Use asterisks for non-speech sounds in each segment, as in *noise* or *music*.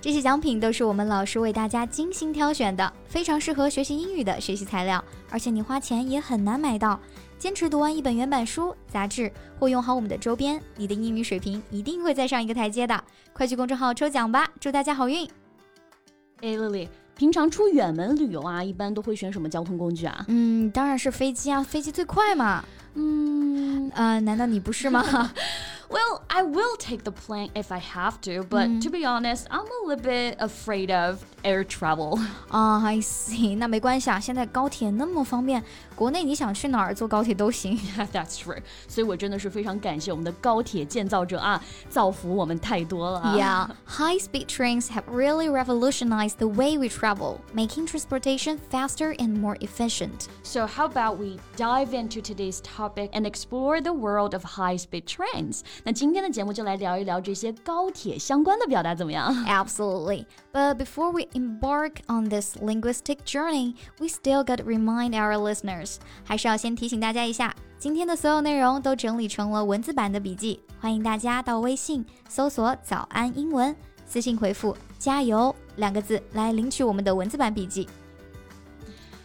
这些奖品都是我们老师为大家精心挑选的，非常适合学习英语的学习材料，而且你花钱也很难买到。坚持读完一本原版书、杂志，或用好我们的周边，你的英语水平一定会再上一个台阶的。快去公众号抽奖吧，祝大家好运！哎，Lily，平常出远门旅游啊，一般都会选什么交通工具啊？嗯，当然是飞机啊，飞机最快嘛。嗯，呃，难道你不是吗 *laughs* I will take the plane if I have to, but mm. to be honest, I'm a little bit afraid of air travel. *laughs* 啊、uh,，I see，那没关系啊，现在高铁那么方便，国内你想去哪儿坐高铁都行。*laughs* That's true，所以我真的是非常感谢我们的高铁建造者啊，造福我们太多了。Yeah, *laughs* high-speed trains have really revolutionized the way we travel, making transportation faster and more efficient. So how about we dive into today's topic and explore the world of high-speed trains? 那今天的 节目就来聊一聊这些高铁相关的表达怎么样？Absolutely. But before we embark on this linguistic journey, we still got to remind our listeners. 还是要先提醒大家一下，今天的所有内容都整理成了文字版的笔记，欢迎大家到微信搜索“早安英文”，私信回复“加油”两个字来领取我们的文字版笔记。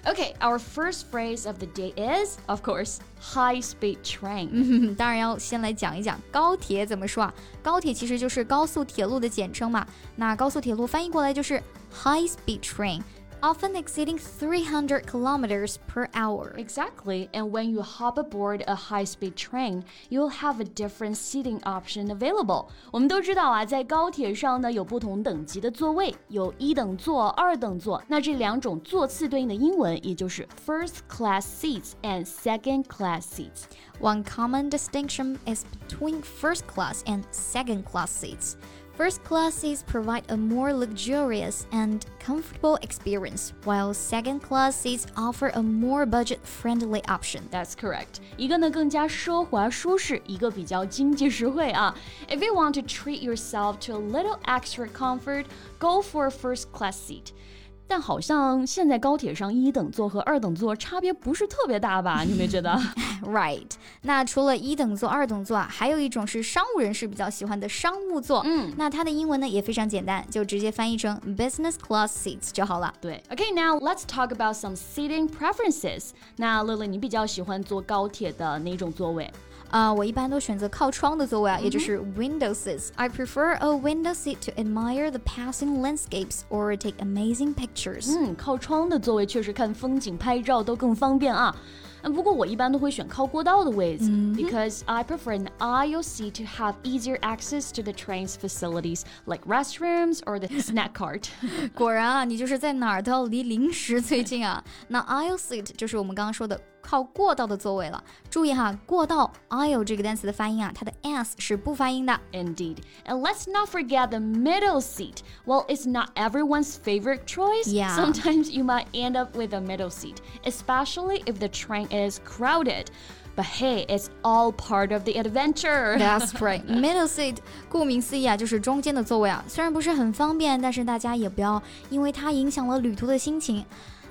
Okay, our first phrase of the day is, of course, high speed train. 当然要先来讲一讲高铁怎么说啊？高铁其实就是高速铁路的简称嘛。那高速铁路翻译过来就是 high speed train。often exceeding 300 kilometers per hour. Exactly, and when you hop aboard a high-speed train, you'll have a different seating option available. 我们都知道啊，在高铁上呢有不同等级的座位，有一等座、二等座。那这两种座次对应的英文也就是 first class seats and second class seats. One common distinction is between first class and second class seats. First class seats provide a more luxurious and comfortable experience, while second class seats offer a more budget friendly option. That's correct. 一个呢更加奢华舒适，一个比较经济实惠啊。If you want to treat yourself to a little extra comfort, go for a first class seat. 但好像现在高铁上一等座和二等座差别不是特别大吧？*laughs* 你有没有觉得？Right。那除了一等座、二等座啊，还有一种是商务人士比较喜欢的商务座。嗯，那它的英文呢也非常简单，就直接翻译成 business class seats 就好了。对。Okay，now let's talk about some seating preferences。那乐乐，你比较喜欢坐高铁的哪种座位？啊，我一般都选择靠窗的座位啊，也就是 window seats. I prefer a window seat to admire the passing landscapes or take amazing pictures. 嗯，靠窗的座位确实看风景、拍照都更方便啊。不过我一般都会选靠过道的位置，because I prefer an aisle seat to have easier access to the train's facilities like restrooms or the *laughs* snack cart。果然啊，你就是在哪儿都要离零食最近啊。那 aisle seat 就是我们刚刚说的。 靠过道的座位了。注意哈，过道 aisle 这个单词的发音啊，它的 s 是不发音的。Indeed, and let's not forget the middle seat. Well, it's not everyone's favorite choice. Yeah. Sometimes you might end up with a middle seat, especially if the train is crowded. But hey, it's all part of the adventure. That's *laughs* right. Middle seat，顾名思义啊，就是中间的座位啊。虽然不是很方便，但是大家也不要因为它影响了旅途的心情。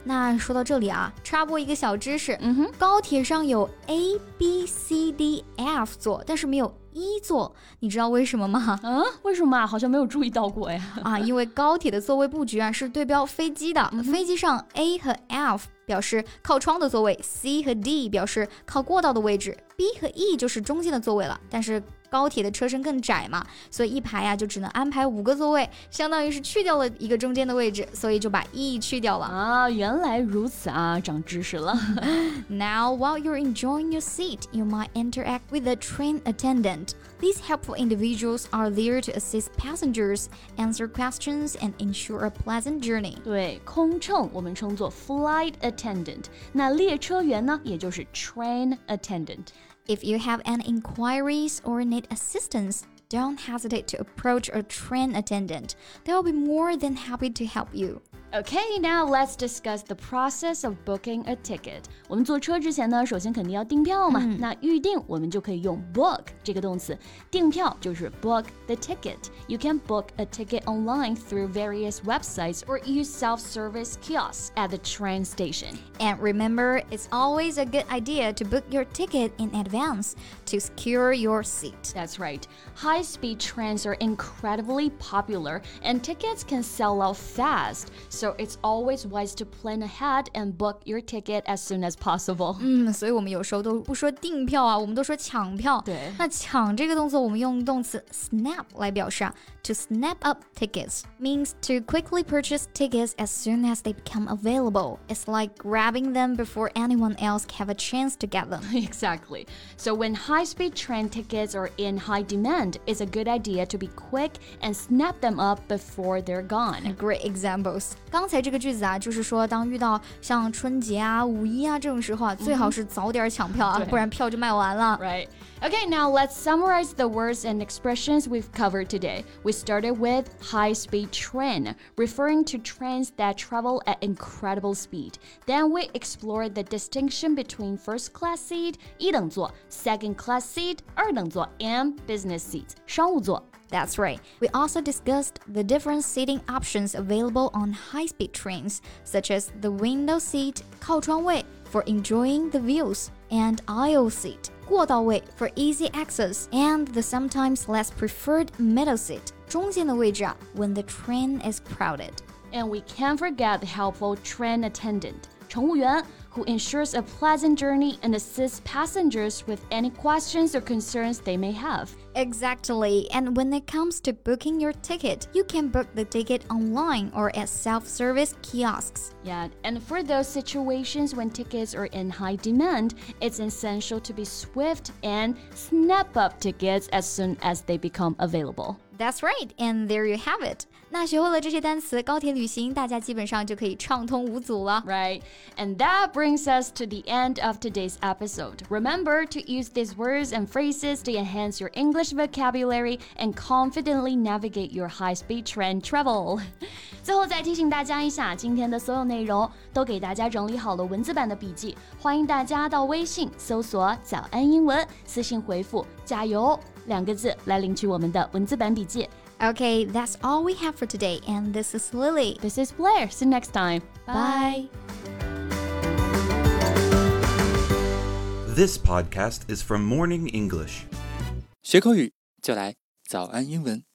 那说到这里啊，插播一个小知识，嗯哼，高铁上有 A B C D F 座，但是没有一座，你知道为什么吗？嗯，为什么啊？好像没有注意到过呀。啊，因为高铁的座位布局啊是对标飞机的，飞机上 A 和 F 表示靠窗的座位，C 和 D 表示靠过道的位置，B 和 E 就是中间的座位了。但是高铁的车身更窄嘛，所以一排呀就只能安排五个座位，相当于是去掉了一个中间的位置，所以就把 E 去掉了啊。原来如此啊，长知识了。Now *laughs* while you're enjoying your seat, you might interact with the train attendant. These helpful individuals are there to assist passengers, answer questions, and ensure a pleasant journey. 对，空乘我们称作 flight attendant，那列车员呢，也就是 train attendant。 If you have any inquiries or need assistance, don't hesitate to approach a train attendant. They'll be more than happy to help you. Okay, now let's discuss the process of booking a ticket. 我们坐车之前呢，首先肯定要订票嘛。嗯、那预定我们就可以用 book 这个动词，订票就是 book the ticket. You can book a ticket online through various websites or use self-service kiosks at the train station. And remember, it's always a good idea to book your ticket in advance to secure your seat. That's right. High-speed trains are incredibly popular, and tickets can sell out fast. So it's always wise to plan ahead and book your ticket as soon as possible. 嗯，所以我们有时候都不说订票啊，我们都说抢票。对那抢这个动作，我们用动词 snap 来表示啊。To snap up tickets means to quickly purchase tickets as soon as they become available. It's like grabbing them before anyone else have a chance to get them. *laughs* exactly. So when high-speed train tickets are in high demand, it's a good idea to be quick and snap them up before they're gone. Great examples. 刚才这个句子啊，就是说，当遇到像春节啊、五一啊这种时候啊，最好是早点抢票啊，不然票就卖完了。 Right. Okay, now let's summarize the words and expressions we've covered today. We started with high speed train, referring to trains that travel at incredible speed. Then we explored the distinction between first class seat, 一等座, second class seat, 二等座, and business seats, 商务座. That's right. We also discussed the different seating options available on high speed trains, such as the window seat, 靠窗位 for enjoying the views, and aisle seat, 过道位 for easy access, and the sometimes less preferred middle seat, 中间的位置啊 when the train is crowded. And we can't forget the helpful train attendant, 乘务员, Who ensures a pleasant journey and assists passengers with any questions or concerns they may have. Exactly. And when it comes to booking your ticket, you can book the ticket online or at self service kiosks. Yeah, and for those situations when tickets are in high demand, it's essential to be swift and snap up tickets as soon as they become available. That's right, and there you have it. 那学会了这些单词，高铁旅行大家基本上就可以畅通无阻了。 Right, and that brings us to the end of today's episode. Remember to use these words and phrases to enhance your English vocabulary and confidently navigate your high-speed train travel. *laughs* 最后再提醒大家一下，今天的所有内容都给大家整理好了文字版的笔记，欢迎大家到微信搜索“早安英文”，私信回复“加油” 两个字来领取我们的文字版笔记。 Okay, that's all we have for today, and this is Lily. This is Blair. See you next time. Bye. This podcast is from Morning English. 学口语就来早安英文。